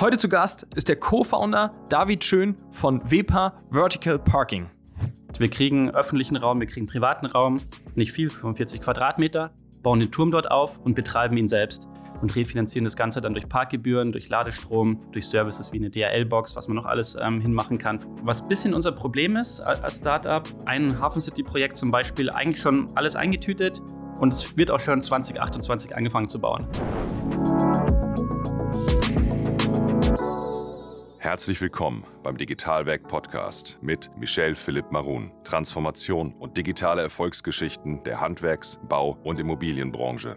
Heute zu Gast ist der Co-Founder David Schön von WEPA Vertical Parking. Wir kriegen öffentlichen Raum, wir kriegen privaten Raum, nicht viel, 45 Quadratmeter, bauen den Turm dort auf und betreiben ihn selbst und refinanzieren das Ganze dann durch Parkgebühren, durch Ladestrom, durch Services wie eine DHL-Box, was man noch alles ähm, hinmachen kann. Was ein bisschen unser Problem ist als Startup, ein Hafen City-Projekt zum Beispiel, eigentlich schon alles eingetütet und es wird auch schon 2028 angefangen zu bauen. Herzlich willkommen beim Digitalwerk Podcast mit Michel Philipp Marun. Transformation und digitale Erfolgsgeschichten der Handwerks-, Bau- und Immobilienbranche.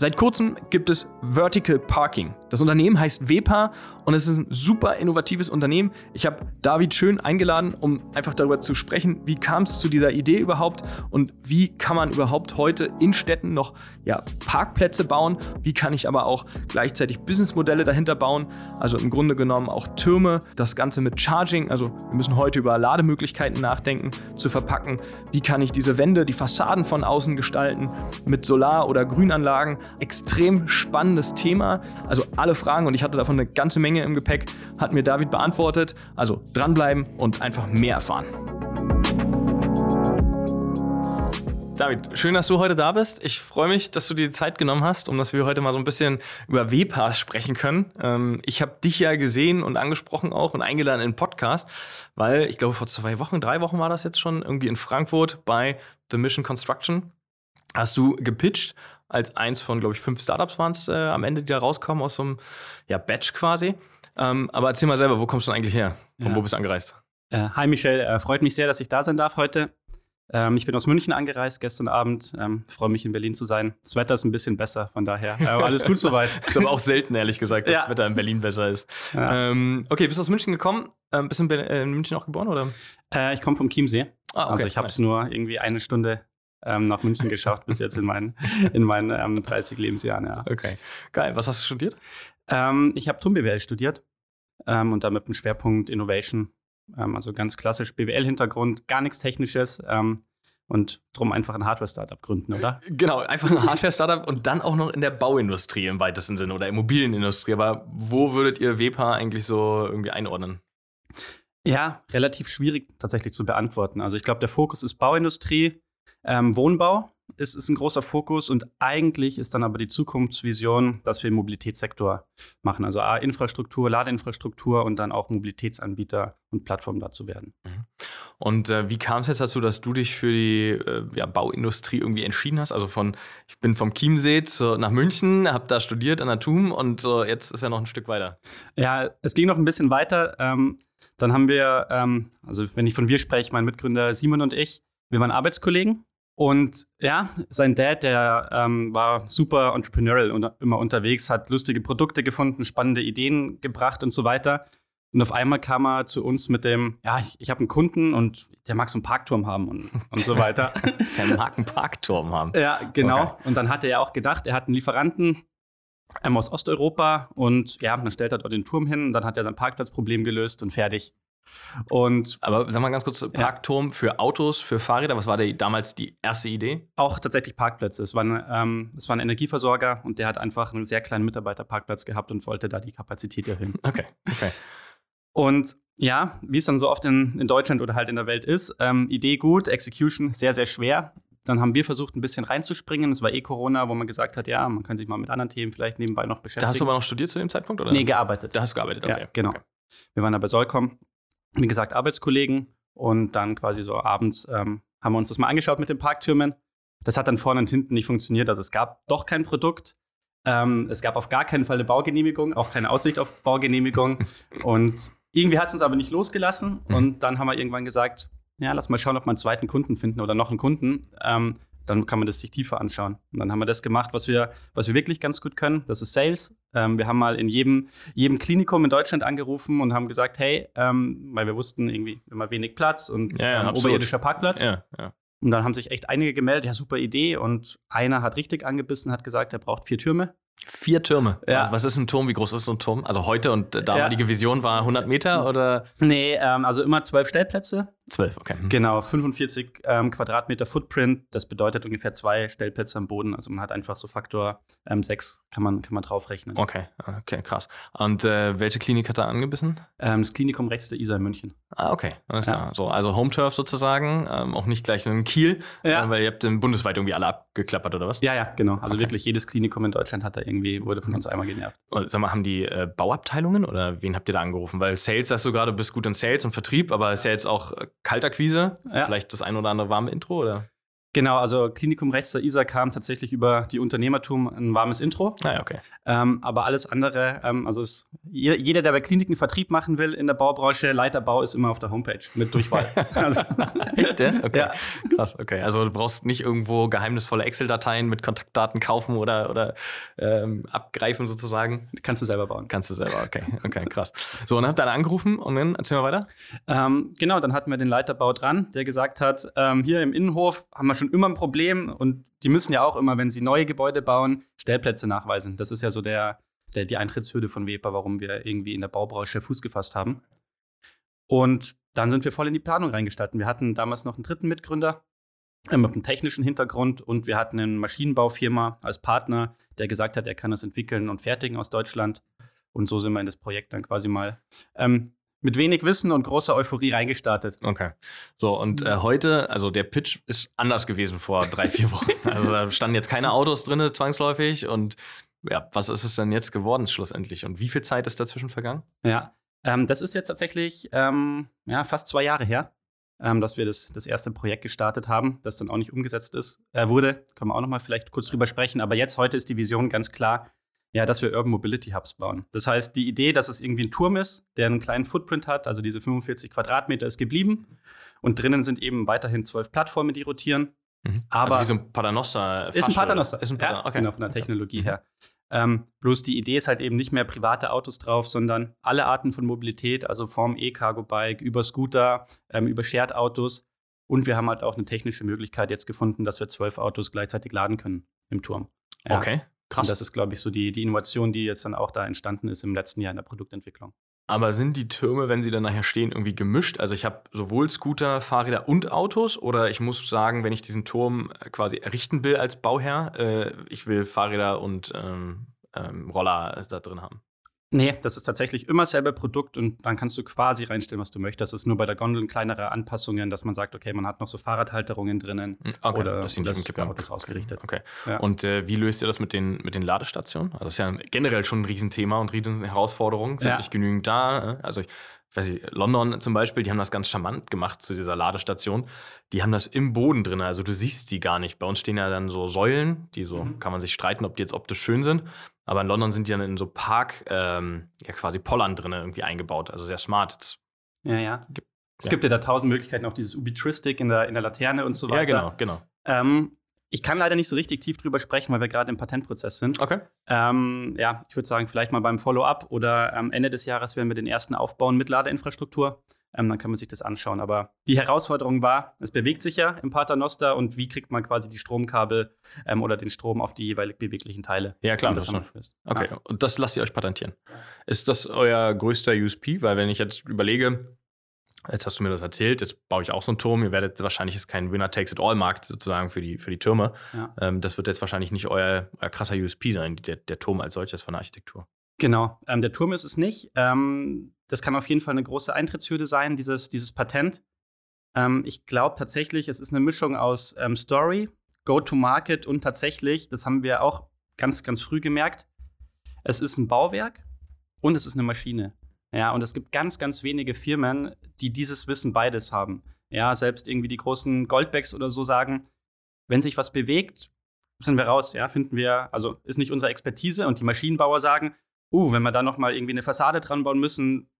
Seit kurzem gibt es Vertical Parking. Das Unternehmen heißt WEPA und es ist ein super innovatives Unternehmen. Ich habe David Schön eingeladen, um einfach darüber zu sprechen, wie kam es zu dieser Idee überhaupt und wie kann man überhaupt heute in Städten noch ja, Parkplätze bauen, wie kann ich aber auch gleichzeitig Businessmodelle dahinter bauen, also im Grunde genommen auch Türme, das Ganze mit Charging, also wir müssen heute über Lademöglichkeiten nachdenken, zu verpacken, wie kann ich diese Wände, die Fassaden von außen gestalten mit Solar- oder Grünanlagen, extrem spannendes Thema. Also alle Fragen, und ich hatte davon eine ganze Menge im Gepäck, hat mir David beantwortet. Also dranbleiben und einfach mehr erfahren. David, schön, dass du heute da bist. Ich freue mich, dass du dir die Zeit genommen hast, um dass wir heute mal so ein bisschen über WPAS sprechen können. Ähm, ich habe dich ja gesehen und angesprochen auch und eingeladen in den Podcast, weil ich glaube, vor zwei Wochen, drei Wochen war das jetzt schon, irgendwie in Frankfurt bei The Mission Construction. Hast du gepitcht als eins von, glaube ich, fünf Startups waren es äh, am Ende, die da rauskommen aus so einem ja, Batch quasi. Ähm, aber erzähl mal selber, wo kommst du eigentlich her? Von ja. wo bist du angereist? Äh, hi Michelle, äh, freut mich sehr, dass ich da sein darf heute. Ähm, ich bin aus München angereist gestern Abend. Ähm, freue mich in Berlin zu sein. Das Wetter ist ein bisschen besser, von daher äh, alles gut soweit. ist aber auch selten, ehrlich gesagt, dass ja. das Wetter in Berlin besser ist. Ja. Ähm, okay, bist du aus München gekommen? Ähm, bist du in, äh, in, München auch geboren oder? Äh, ich komme vom Chiemsee. Ah, okay. Also ich habe es nur irgendwie eine Stunde ähm, nach München geschafft bis jetzt in meinen, in meinen ähm, 30 Lebensjahren. Ja. Okay, geil. Was hast du studiert? Ähm, ich habe TUM BWL studiert ähm, und damit einen Schwerpunkt Innovation. Ähm, also ganz klassisch BWL-Hintergrund, gar nichts Technisches ähm, und drum einfach ein Hardware-Startup gründen, oder? Genau, einfach ein Hardware-Startup und dann auch noch in der Bauindustrie im weitesten Sinne oder Immobilienindustrie. Aber wo würdet ihr WEPA eigentlich so irgendwie einordnen? Ja, relativ schwierig tatsächlich zu beantworten. Also ich glaube, der Fokus ist Bauindustrie, ähm, Wohnbau ist, ist ein großer Fokus und eigentlich ist dann aber die Zukunftsvision, dass wir im Mobilitätssektor machen. Also A, Infrastruktur, Ladeinfrastruktur und dann auch Mobilitätsanbieter und Plattformen dazu werden. Mhm. Und äh, wie kam es jetzt dazu, dass du dich für die äh, ja, Bauindustrie irgendwie entschieden hast? Also von, ich bin vom Chiemsee zu, nach München, habe da studiert an der TUM und äh, jetzt ist ja noch ein Stück weiter. Ja, es ging noch ein bisschen weiter. Ähm, dann haben wir, ähm, also wenn ich von wir spreche, mein Mitgründer Simon und ich, wir waren Arbeitskollegen und ja, sein Dad, der ähm, war super entrepreneurial und immer unterwegs, hat lustige Produkte gefunden, spannende Ideen gebracht und so weiter. Und auf einmal kam er zu uns mit dem, ja, ich, ich habe einen Kunden und der mag so einen Parkturm haben und, und so weiter. der mag einen Parkturm haben. Ja, genau. Okay. Und dann hatte er auch gedacht, er hat einen Lieferanten ähm, aus Osteuropa und ja, dann stellt er dort den Turm hin und dann hat er sein Parkplatzproblem gelöst und fertig. Und aber sag mal ganz kurz, Parkturm ja. für Autos, für Fahrräder, was war die, damals die erste Idee? Auch tatsächlich Parkplätze. Es war, ein, ähm, es war ein Energieversorger und der hat einfach einen sehr kleinen Mitarbeiterparkplatz gehabt und wollte da die Kapazität erhöhen. Okay, okay. Und ja, wie es dann so oft in, in Deutschland oder halt in der Welt ist, ähm, Idee gut, Execution sehr, sehr schwer. Dann haben wir versucht, ein bisschen reinzuspringen. Es war eh Corona, wo man gesagt hat, ja, man kann sich mal mit anderen Themen vielleicht nebenbei noch beschäftigen. Da hast du aber noch studiert zu dem Zeitpunkt, oder? Nee, gearbeitet. Da hast du gearbeitet, okay. Ja, genau. Okay. Wir waren da bei Solcom wie gesagt, Arbeitskollegen. Und dann quasi so abends ähm, haben wir uns das mal angeschaut mit den Parktürmen. Das hat dann vorne und hinten nicht funktioniert. Also es gab doch kein Produkt. Ähm, es gab auf gar keinen Fall eine Baugenehmigung, auch keine Aussicht auf Baugenehmigung. und irgendwie hat es uns aber nicht losgelassen. Mhm. Und dann haben wir irgendwann gesagt, ja, lass mal schauen, ob wir einen zweiten Kunden finden oder noch einen Kunden. Ähm, dann kann man das sich tiefer anschauen. Und dann haben wir das gemacht, was wir, was wir wirklich ganz gut können. Das ist Sales. Ähm, wir haben mal in jedem, jedem Klinikum in Deutschland angerufen und haben gesagt, hey, ähm, weil wir wussten irgendwie immer wenig Platz und ja, ja, ähm, oberirdischer Parkplatz. Ja, ja. Und dann haben sich echt einige gemeldet, ja, super Idee. Und einer hat richtig angebissen, hat gesagt, er braucht vier Türme. Vier Türme. Ja. Also was ist ein Turm? Wie groß ist so ein Turm? Also heute und damalige ja. Vision war 100 Meter oder? Nee, ähm, also immer zwölf Stellplätze. 12, okay. Hm. Genau, 45 ähm, Quadratmeter Footprint, das bedeutet ungefähr zwei Stellplätze am Boden. Also man hat einfach so Faktor ähm, 6, kann man, kann man draufrechnen. Okay, okay, krass. Und äh, welche Klinik hat da angebissen? Ähm, das Klinikum rechts der Isar in München. Ah, okay, alles Ja. klar. So, also Home Turf sozusagen, ähm, auch nicht gleich in Kiel, Ja. äh, weil ihr habt den bundesweit irgendwie alle abgeklappert, oder was? Ja, ja, genau. Also Okay. wirklich jedes Klinikum in Deutschland hat da irgendwie, wurde von uns einmal genervt. Und sag mal, haben die äh, Bauabteilungen oder wen habt ihr da angerufen? Weil Sales, sagst du gerade, du bist gut in Sales und Vertrieb, aber ist ja jetzt auch äh, Kaltakquise. Ja. Vielleicht das ein oder andere warme Intro, oder? Genau, also Klinikum rechts der Isar kam tatsächlich über die Unternehmertum ein warmes Intro. Ah, okay. Ähm, aber alles andere, ähm, also es, jeder, jeder, der bei Kliniken Vertrieb machen will in der Baubranche, Leiterbau ist immer auf der Homepage mit Durchwahl. also, Echt, ja? Okay. Ja. Krass, okay. Also du brauchst nicht irgendwo geheimnisvolle Excel-Dateien mit Kontaktdaten kaufen oder, oder ähm, abgreifen sozusagen. kannst du selber bauen. Kannst du selber, okay. Okay, krass. So, und dann habt ihr dann angerufen und dann erzähl mal weiter. Ähm, genau, dann hatten wir den Leiterbau dran, der gesagt hat, ähm, hier im Innenhof haben wir schon immer ein Problem und die müssen ja auch immer, wenn sie neue Gebäude bauen, Stellplätze nachweisen. Das ist ja so der, der, die Eintrittshürde von Weber, warum wir irgendwie in der Baubranche Fuß gefasst haben. Und dann sind wir voll in die Planung reingestartet. Wir hatten damals noch einen dritten Mitgründer äh, mit einem technischen Hintergrund und wir hatten eine Maschinenbaufirma als Partner, der gesagt hat, er kann das entwickeln und fertigen aus Deutschland. Und so sind wir in das Projekt dann quasi mal ähm, mit wenig Wissen und großer Euphorie reingestartet. Okay. So, und äh, heute, also der Pitch ist anders gewesen vor drei, vier Wochen. Also da standen jetzt keine Autos drin, zwangsläufig. Und ja, was ist es denn jetzt geworden schlussendlich? Und wie viel Zeit ist dazwischen vergangen? Ja, ähm, das ist jetzt tatsächlich ähm, ja, fast zwei Jahre her, ähm, dass wir das, das erste Projekt gestartet haben, das dann auch nicht umgesetzt ist, äh, wurde. Können wir auch noch mal vielleicht kurz drüber sprechen. Aber jetzt heute ist die Vision ganz klar, ja, dass wir Urban Mobility Hubs bauen. Das heißt, die Idee, dass es irgendwie ein Turm ist, der einen kleinen Footprint hat, also diese 45 Quadratmeter ist geblieben. Und drinnen sind eben weiterhin zwölf Plattformen, die rotieren. Aber- also wie so ein Paternoster. Ist ein Paternoster. Ist ein ja, Paternoster. okay. Genau, von der Technologie her. Ähm, bloß die Idee ist halt eben nicht mehr private Autos drauf, sondern alle Arten von Mobilität, also vom E-Cargo-Bike über Scooter, ähm, über Shared-Autos. Und wir haben halt auch eine technische Möglichkeit jetzt gefunden, dass wir zwölf Autos gleichzeitig laden können im Turm. Ja. Okay, krass. Und das ist, glaube ich, so die, die Innovation, die jetzt dann auch da entstanden ist im letzten Jahr in der Produktentwicklung. Aber sind die Türme, wenn sie dann nachher stehen, irgendwie gemischt? Also ich habe sowohl Scooter, Fahrräder und Autos oder ich muss sagen, wenn ich diesen Turm äh, quasi errichten will als Bauherr, äh, ich will Fahrräder und ähm, ähm, Roller da drin haben. Nee, das ist tatsächlich immer selber Produkt und dann kannst du quasi reinstellen, was du möchtest. Es ist nur bei der Gondel kleinere Anpassungen, dass man sagt, okay, man hat noch so Fahrradhalterungen drinnen Hm, Okay, oder das für Kipppunkt- Autos ausgerichtet. Okay. Ja. Und äh, wie löst ihr das mit den, mit den Ladestationen? Also das ist ja generell schon ein Riesenthema und riesen Herausforderung. Sind Ja. nicht genügend da. äh? Also ich weiß nicht, London zum Beispiel, die haben das ganz charmant gemacht zu dieser Ladestation. Die haben das im Boden drin, also du siehst die gar nicht. Bei uns stehen ja dann so Säulen, die so, Mhm. kann man sich streiten, ob die jetzt optisch schön sind. Aber in London sind die dann in so Park, ähm, ja quasi Pollern drin irgendwie eingebaut. Also sehr smart. Das- Ja, ja. Gibt- Es ja. gibt ja da tausend Möglichkeiten, auch dieses Ubitristic in der, in der Laterne und so weiter. Ja, genau, genau. Ähm, ich kann leider nicht so richtig tief drüber sprechen, weil wir gerade im Patentprozess sind. Okay. Ähm, ja, ich würde sagen, vielleicht mal beim Follow-up oder am Ende des Jahres werden wir den ersten aufbauen mit Ladeinfrastruktur. Ähm, dann kann man sich das anschauen. Aber die Herausforderung war, es bewegt sich ja im Paternoster und wie kriegt man quasi die Stromkabel ähm, oder den Strom auf die jeweilig beweglichen Teile. Ja, klar, das haben wir. Okay, Ja. und das lasst ihr euch patentieren. Ist das euer größter USP? Weil wenn ich jetzt überlege, jetzt hast du mir das erzählt, jetzt baue ich auch so einen Turm, ihr werdet wahrscheinlich ist kein Winner-Takes-it-all-Markt sozusagen für die, für die Türme. Ja. Ähm, das wird jetzt wahrscheinlich nicht euer, euer krasser USP sein, der, der Turm als solches von der Architektur. Genau, ähm, der Turm ist es nicht. Ähm, das kann auf jeden Fall eine große Eintrittshürde sein, dieses, dieses Patent. Ähm, ich glaube tatsächlich, es ist eine Mischung aus ähm, Story, Go-to-Market und tatsächlich, das haben wir auch ganz, ganz früh gemerkt, es ist ein Bauwerk und es ist eine Maschine. Ja, und es gibt ganz, ganz wenige Firmen, die dieses Wissen beides haben. Ja, selbst irgendwie die großen Goldbacks oder so sagen, wenn sich was bewegt, sind wir raus, ja, finden wir, also ist nicht unsere Expertise und die Maschinenbauer sagen, uh, wenn wir da noch mal irgendwie eine Fassade dran bauen müssen,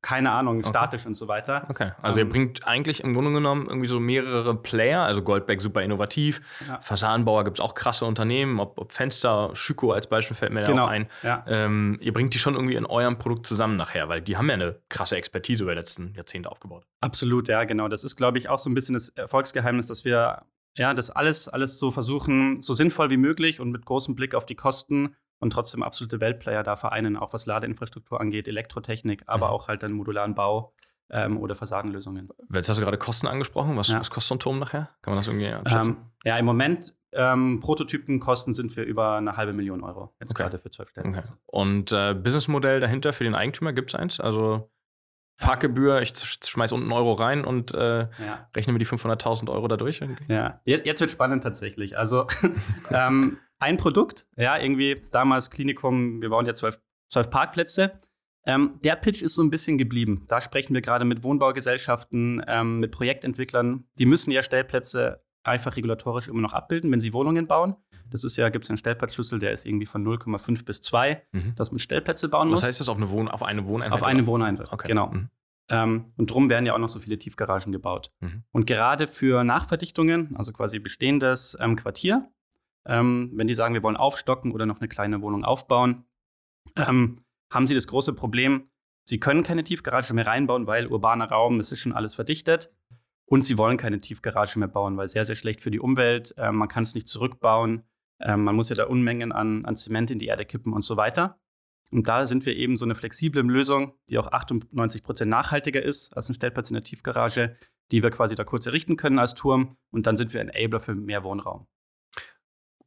keine Ahnung, Okay. statisch und so weiter. Okay, also Ähm, ihr bringt eigentlich im Grunde genommen irgendwie so mehrere Player, also Goldberg super innovativ, Ja. Fassadenbauer gibt es auch krasse Unternehmen, ob, ob Fenster, Schüko als Beispiel fällt mir da Genau. auch ein. Ja. Ähm, ihr bringt die schon irgendwie in eurem Produkt zusammen nachher, weil die haben ja eine krasse Expertise über die letzten Jahrzehnte aufgebaut. Absolut, ja, genau. Das ist, glaube ich, auch so ein bisschen das Erfolgsgeheimnis, dass wir ja das alles, alles so versuchen, so sinnvoll wie möglich und mit großem Blick auf die Kosten und trotzdem absolute Weltplayer da vereinen, auch was Ladeinfrastruktur angeht, Elektrotechnik, aber Mhm. auch halt dann modularen Bau ähm, oder Fassadenlösungen. Jetzt hast du gerade Kosten angesprochen. Was, Ja. was kostet so ein Turm nachher? Kann man das irgendwie abschätzen? Ähm, ja, im Moment ähm, Prototypenkosten sind wir über eine halbe Million Euro. Jetzt Okay. gerade für zwölf Stellen. okay. Und äh, Businessmodell dahinter für den Eigentümer, gibt es eins? Also Parkgebühr, ich sch- schmeiß unten einen Euro rein und äh, Ja. rechne mir die 500.000 Euro dadurch. Ja, jetzt, jetzt wird spannend tatsächlich. Also ähm, ein Produkt, ja, irgendwie damals Klinikum, wir bauen ja zwölf, zwölf Parkplätze. Ähm, der Pitch ist so ein bisschen geblieben. Da sprechen wir gerade mit Wohnbaugesellschaften, ähm, mit Projektentwicklern. Die müssen ja Stellplätze einfach regulatorisch immer noch abbilden, wenn sie Wohnungen bauen. Das ist ja, gibt es einen Stellplatzschlüssel, der ist irgendwie von 0,5 bis 2, Mhm. dass man Stellplätze bauen Was muss. heißt das auf eine, Wohn auf eine Wohneinheit? Auf eine? Wohneinheit. Okay. Genau. Mhm. Ähm, und drum werden ja auch noch so viele Tiefgaragen gebaut. Mhm. Und gerade für Nachverdichtungen, also quasi bestehendes ähm, Quartier, ähm, wenn die sagen, wir wollen aufstocken oder noch eine kleine Wohnung aufbauen, ähm, haben sie das große Problem, sie können keine Tiefgarage mehr reinbauen, weil urbaner Raum, es ist schon alles verdichtet. Und sie wollen keine Tiefgarage mehr bauen, weil sehr, sehr schlecht für die Umwelt. Ähm, man kann es nicht zurückbauen. Ähm, man muss ja da Unmengen an, an Zement in die Erde kippen und so weiter. Und da sind wir eben so eine flexible Lösung, die auch 98 Prozent nachhaltiger ist als ein Stellplatz in der Tiefgarage, die wir quasi da kurz errichten können als Turm. Und dann sind wir Enabler für mehr Wohnraum.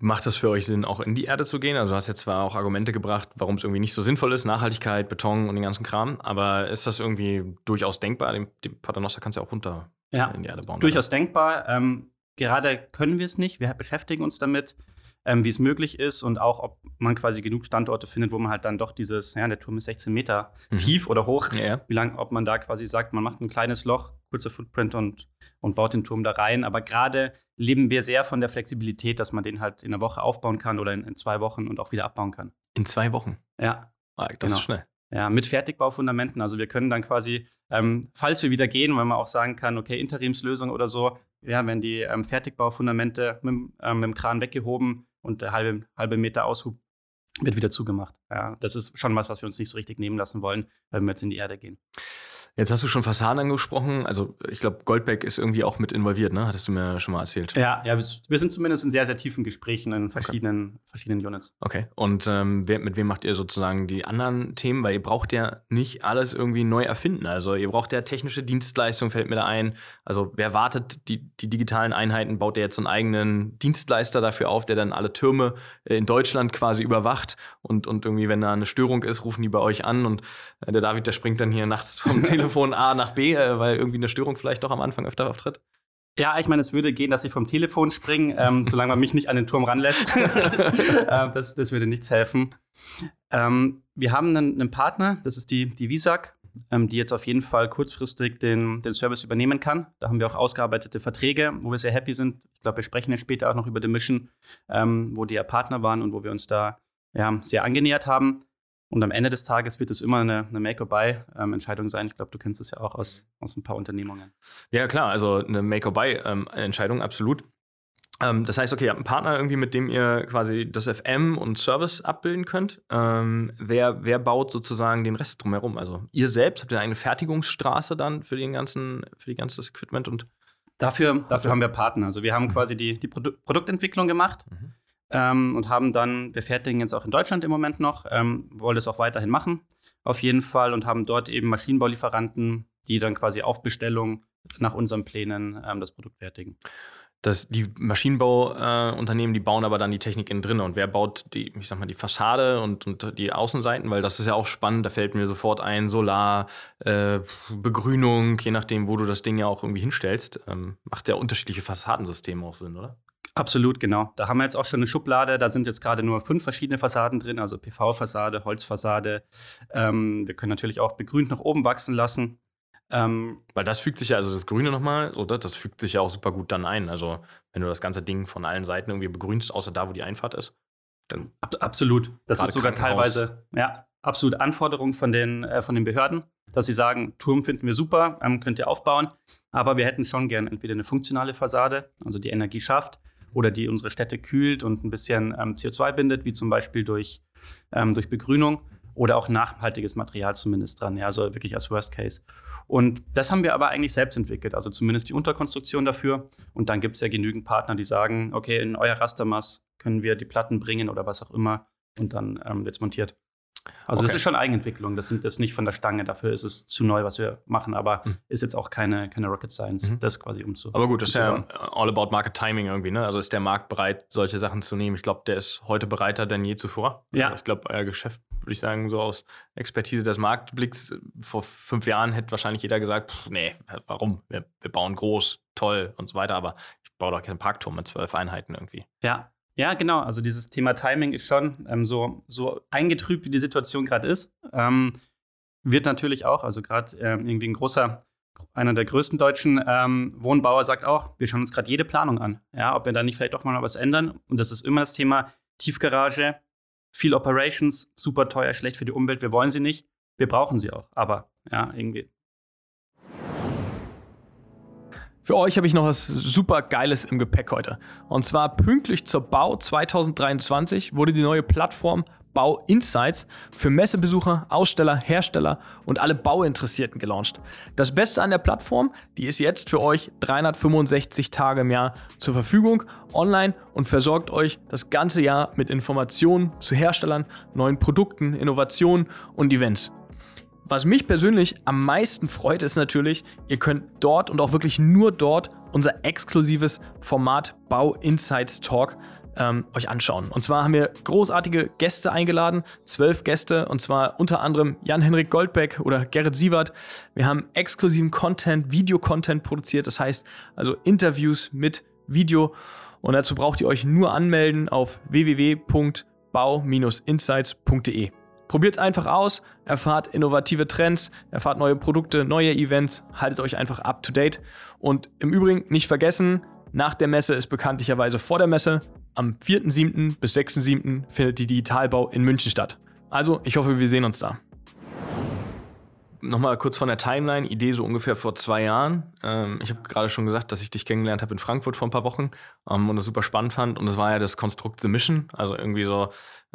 Macht das für euch Sinn, auch in die Erde zu gehen? Also du hast jetzt zwar auch Argumente gebracht, warum es irgendwie nicht so sinnvoll ist, Nachhaltigkeit, Beton und den ganzen Kram, aber ist das irgendwie durchaus denkbar? Den, den Paternoster kannst du ja auch runter Ja, in die Erde bauen. durchaus denkbar. Ähm, gerade können wir es nicht. Wir beschäftigen uns damit, ähm, wie es möglich ist und auch, ob man quasi genug Standorte findet, wo man halt dann doch dieses, ja, der Turm ist 16 Meter Mhm. tief oder hoch. Ja, ja. Wie lang, ob man da quasi sagt, man macht ein kleines Loch, kurzer Footprint und, und baut den Turm da rein. Aber gerade leben wir sehr von der Flexibilität, dass man den halt in einer Woche aufbauen kann oder in, in zwei Wochen und auch wieder abbauen kann. In zwei Wochen. Ja, Ah, das Genau. ist schnell. ja, mit Fertigbaufundamenten. Also wir können dann quasi, ähm, falls wir wieder gehen, weil man auch sagen kann, okay, Interimslösung oder so, ja, wenn die ähm, Fertigbaufundamente mit, dem- ähm, mit dem Kran weggehoben und der halbe, halbe Meter Aushub wird wieder zugemacht. Ja, das ist schon was, was wir uns nicht so richtig nehmen lassen wollen, wenn wir jetzt in die Erde gehen. Jetzt hast du schon Fassaden angesprochen. Also ich glaube, Goldbeck ist irgendwie auch mit involviert, ne? Hattest du mir schon mal erzählt. Ja, ja, wir, sind zumindest in sehr, sehr tiefen Gesprächen in verschiedenen, verschiedenen Units. Okay. Und ähm, wer, mit wem macht ihr sozusagen die anderen Themen? Weil ihr braucht ja nicht alles irgendwie neu erfinden. Also ihr braucht ja technische Dienstleistungen, fällt mir da ein. Also wer wartet die, die digitalen Einheiten? Baut ihr jetzt einen eigenen Dienstleister dafür auf, der dann alle Türme äh, in Deutschland quasi überwacht? Und, und irgendwie, wenn da eine Störung ist, rufen die bei euch an und äh, der David, der springt dann hier nachts vom Telefon A nach B, äh, weil irgendwie eine Störung vielleicht doch am Anfang öfter auftritt. Ja, ich meine, es würde gehen, dass ich vom Telefon springe, ähm, solange man mich nicht an den Turm ranlässt. äh, das, das würde nichts helfen. Ähm, wir haben einen, einen Partner, das ist die, die Visag, ähm, die jetzt auf jeden Fall kurzfristig den, den Service übernehmen kann. Da haben wir auch ausgearbeitete Verträge, wo wir sehr happy sind. Ich glaube, wir sprechen ja später auch noch über die Mission, ähm, wo die ja Partner waren und wo wir uns da ja, sehr angenähert haben. Und am Ende des Tages wird es immer eine, eine Make-or-Buy-Entscheidung sein. Ich glaube, du kennst es ja auch aus, aus ein paar Unternehmungen. Ja, klar, also eine Make-or-Buy-Entscheidung, absolut. Ähm, das heißt, okay, ihr habt einen Partner irgendwie, mit dem ihr quasi das FM und Service abbilden könnt. Ähm, wer, wer baut sozusagen den Rest drumherum? Also ihr selbst habt ihr eine Fertigungsstraße dann für den ganzen, für die ganze Equipment und Dafür, dafür haben wir Partner. Also wir haben quasi die, die Produ Produktentwicklung gemacht Mhm. Ähm, und haben dann, wir fertigen jetzt auch in Deutschland im Moment noch, ähm, wollen das auch weiterhin machen, auf jeden Fall, und haben dort eben Maschinenbaulieferanten, die dann quasi auf Bestellung nach unseren Plänen ähm, das Produkt fertigen. das, die Maschinenbauunternehmen, äh, die bauen aber dann die Technik innen drin. Und wer baut die, ich sag mal, die Fassade und, und die Außenseiten? Weil das ist ja auch spannend, da fällt mir sofort ein, Solar, äh, Begrünung, je nachdem, wo du das Ding ja auch irgendwie hinstellst, ähm, macht ja unterschiedliche Fassadensysteme auch Sinn, oder? Absolut, genau. Da haben wir jetzt auch schon eine Schublade. Da sind jetzt gerade nur fünf verschiedene Fassaden drin, also PV-Fassade, Holzfassade. Ähm, wir können natürlich auch begrünt nach oben wachsen lassen. Ähm, Weil das fügt sich ja, also das Grüne nochmal, oder? Das fügt sich ja auch super gut dann ein. Also, wenn du das ganze Ding von allen Seiten irgendwie begrünst, außer da, wo die Einfahrt ist, dann. Ab, absolut. Das ist sogar teilweise ja, absolut Anforderung von den, äh, von den Behörden, dass sie sagen, Turm finden wir super, ähm, könnt ihr aufbauen, aber wir hätten schon gern entweder eine funktionale Fassade, also die Energie schafft, oder die unsere Städte kühlt und ein bisschen ähm, CO2 bindet, wie zum Beispiel durch, ähm, durch Begrünung oder auch nachhaltiges Material zumindest dran, ja, also wirklich als Worst Case. Und das haben wir aber eigentlich selbst entwickelt, also zumindest die Unterkonstruktion dafür. Und dann gibt es ja genügend Partner, die sagen, okay, in euer Rastermaß können wir die Platten bringen oder was auch immer. Und dann ähm, wird es montiert. Also Okay. das ist schon Eigenentwicklung. Das sind das nicht von der Stange. Dafür ist es zu neu, was wir machen. Aber Mhm. ist jetzt auch keine, keine Rocket Science, Mhm. das quasi umzu. Aber gut, das ist ja all about Market Timing irgendwie, ne? Also ist der Markt bereit, solche Sachen zu nehmen? Ich glaube, der ist heute bereiter denn je zuvor. Ja. Also ich glaube, euer Geschäft, würde ich sagen, so aus Expertise des Marktblicks, äh, vor fünf Jahren hätte wahrscheinlich jeder gesagt, pff, nee, warum? Wir, wir bauen groß, toll und so weiter, aber ich baue doch keinen Parkturm mit zwölf Einheiten irgendwie. Ja. Ja, genau. Also dieses Thema Timing ist schon ähm, so, so eingetrübt, wie die Situation gerade ist. Ähm, wird natürlich auch, also gerade ähm, irgendwie ein großer, einer der größten deutschen ähm, Wohnbauer sagt auch, wir schauen uns gerade jede Planung an. Ja, ob wir da nicht vielleicht doch mal was ändern. Und das ist immer das Thema Tiefgarage, viel Operations, super teuer, schlecht für die Umwelt. Wir wollen sie nicht, wir brauchen sie auch. Aber ja, irgendwie Für euch habe ich noch was super Geiles im Gepäck heute. Und zwar pünktlich zur Bau 2023 wurde die neue Plattform Bau Insights für Messebesucher, Aussteller, Hersteller und alle Bauinteressierten gelauncht. Das Beste an der Plattform, die ist jetzt für euch 365 Tage im Jahr zur Verfügung, online und versorgt euch das ganze Jahr mit Informationen zu Herstellern, neuen Produkten, Innovationen und Events. Was mich persönlich am meisten freut, ist natürlich, ihr könnt dort und auch wirklich nur dort unser exklusives Format Bau Insights Talk ähm, euch anschauen. Und zwar haben wir großartige Gäste eingeladen, zwölf Gäste, und zwar unter anderem Jan-Henrik Goldbeck oder Gerrit Sievert. Wir haben exklusiven Content, Videocontent produziert, das heißt also Interviews mit Video. Und dazu braucht ihr euch nur anmelden auf www.bau-insights.de. Probiert es einfach aus, erfahrt innovative Trends, erfahrt neue Produkte, neue Events, haltet euch einfach up to date. Und im Übrigen nicht vergessen, nach der Messe ist bekanntlicherweise vor der Messe. Am 4.7. bis 6.7. findet die Digitalbau in München statt. Also, ich hoffe, wir sehen uns da. Nochmal kurz von der Timeline, Idee so ungefähr vor zwei Jahren. Ähm, ich habe gerade schon gesagt, dass ich dich kennengelernt habe in Frankfurt vor ein paar Wochen ähm, und das super spannend fand. Und das war ja das Konstrukt The Mission. Also irgendwie so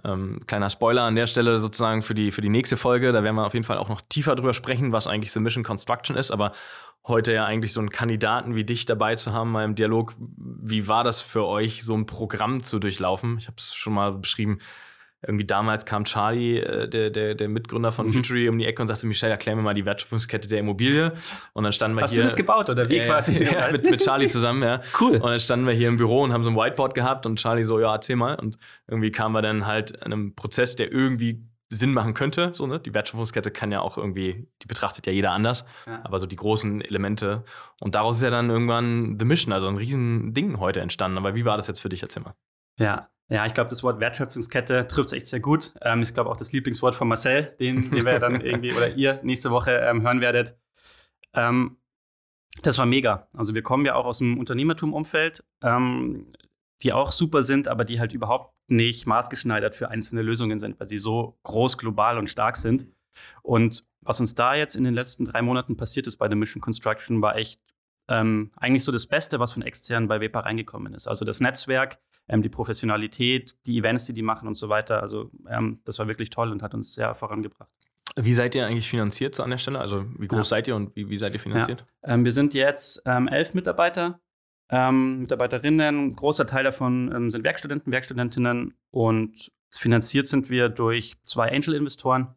ähm, kleiner Spoiler an der Stelle sozusagen für die, für die nächste Folge. Da werden wir auf jeden Fall auch noch tiefer drüber sprechen, was eigentlich The Mission Construction ist. Aber heute ja eigentlich so einen Kandidaten wie dich dabei zu haben, mal im Dialog. Wie war das für euch, so ein Programm zu durchlaufen? Ich habe es schon mal beschrieben. Irgendwie damals kam Charlie, äh, der, der, der Mitgründer von Mhm. Futury, um die Ecke und sagte, Michelle, erklär mir mal die Wertschöpfungskette der Immobilie. Und dann standen wir Hast hier. du das gebaut oder wie Ja, quasi? Ja, mit, mit Charlie zusammen, ja. Cool. Und dann standen wir hier im Büro und haben so ein Whiteboard gehabt und Charlie so, ja, erzähl mal. Und irgendwie kamen wir dann halt an einem Prozess, der irgendwie Sinn machen könnte. So, ne? Die Wertschöpfungskette kann ja auch irgendwie, die betrachtet ja jeder anders, Ja. aber so die großen Elemente. Und daraus ist ja dann irgendwann The Mission, also ein riesen Ding heute entstanden. Aber wie war das jetzt für dich? Erzähl mal. Ja, ja, ich glaube, das Wort Wertschöpfungskette trifft es echt sehr gut. Ähm, ich glaube auch das Lieblingswort von Marcel, den, den wir dann irgendwie oder ihr nächste Woche ähm, hören werdet. Ähm, das war mega. Also wir kommen ja auch aus dem Unternehmertum-Umfeld, ähm, die auch super sind, aber die halt überhaupt nicht maßgeschneidert für einzelne Lösungen sind, weil sie so groß, global und stark sind. Und was uns da jetzt in den letzten drei Monaten passiert ist bei der Mission Construction, war echt ähm, eigentlich so das Beste, was von extern bei WEPA reingekommen ist. Also das Netzwerk, ähm, die Professionalität, die Events, die die machen und so weiter. Also ähm, das war wirklich toll und hat uns sehr vorangebracht. Wie seid ihr eigentlich finanziert so an der Stelle? Also wie groß Ja. seid ihr und wie, wie seid ihr finanziert? Ähm, wir sind jetzt ähm, elf Mitarbeiter, ähm, Mitarbeiterinnen. Ein großer Teil davon ähm, sind Werkstudenten, Werkstudentinnen und finanziert sind wir durch zwei Angel-Investoren,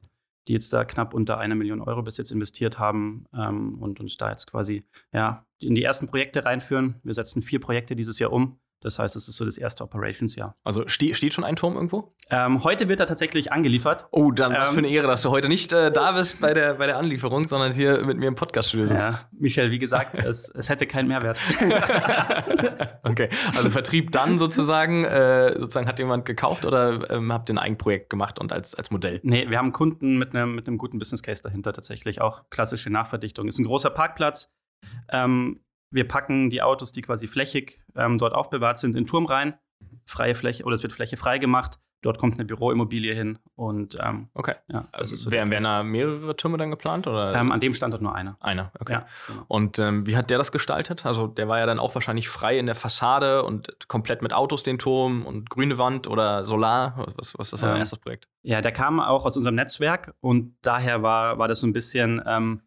die jetzt da knapp unter einer Million Euro bis jetzt investiert haben ähm, und uns da jetzt quasi ja, in die ersten Projekte reinführen. Wir setzen vier Projekte dieses Jahr um. Das heißt, es ist so das erste Operationsjahr. Also ste steht schon ein Turm irgendwo? Ähm, heute wird er tatsächlich angeliefert. Oh, dann was Ähm, für eine Ehre, dass du heute nicht äh, da bist bei der, bei der Anlieferung, sondern hier mit mir im Podcast-Studio sitzt. Ja, Michel, wie gesagt, es, es hätte keinen Mehrwert. okay, also Vertrieb dann sozusagen, äh, sozusagen hat jemand gekauft oder ähm, habt ihr ein Eigenprojekt gemacht und als, als Modell? Nee, wir haben Kunden mit einem, mit einem guten Business Case dahinter tatsächlich. Auch klassische Nachverdichtung. Ist ein großer Parkplatz. Ähm, wir packen die Autos, die quasi flächig ähm, dort aufbewahrt sind, in den Turm rein. Freie Fläche oder es wird Fläche frei gemacht. Dort kommt eine Büroimmobilie hin und ähm, Okay. ja, das ist so. Wären, da mehrere Türme dann geplant? Oder? ähm, an dem Standort nur einer. Einer, okay. Ja, genau. Und ähm, wie hat der das gestaltet? Also der war ja dann auch wahrscheinlich frei in der Fassade und komplett mit Autos den Turm und grüne Wand oder Solar. Was, was ist euer Ähm, erstes Projekt? Ja, der kam auch aus unserem Netzwerk und daher war, war das so ein bisschen, ähm,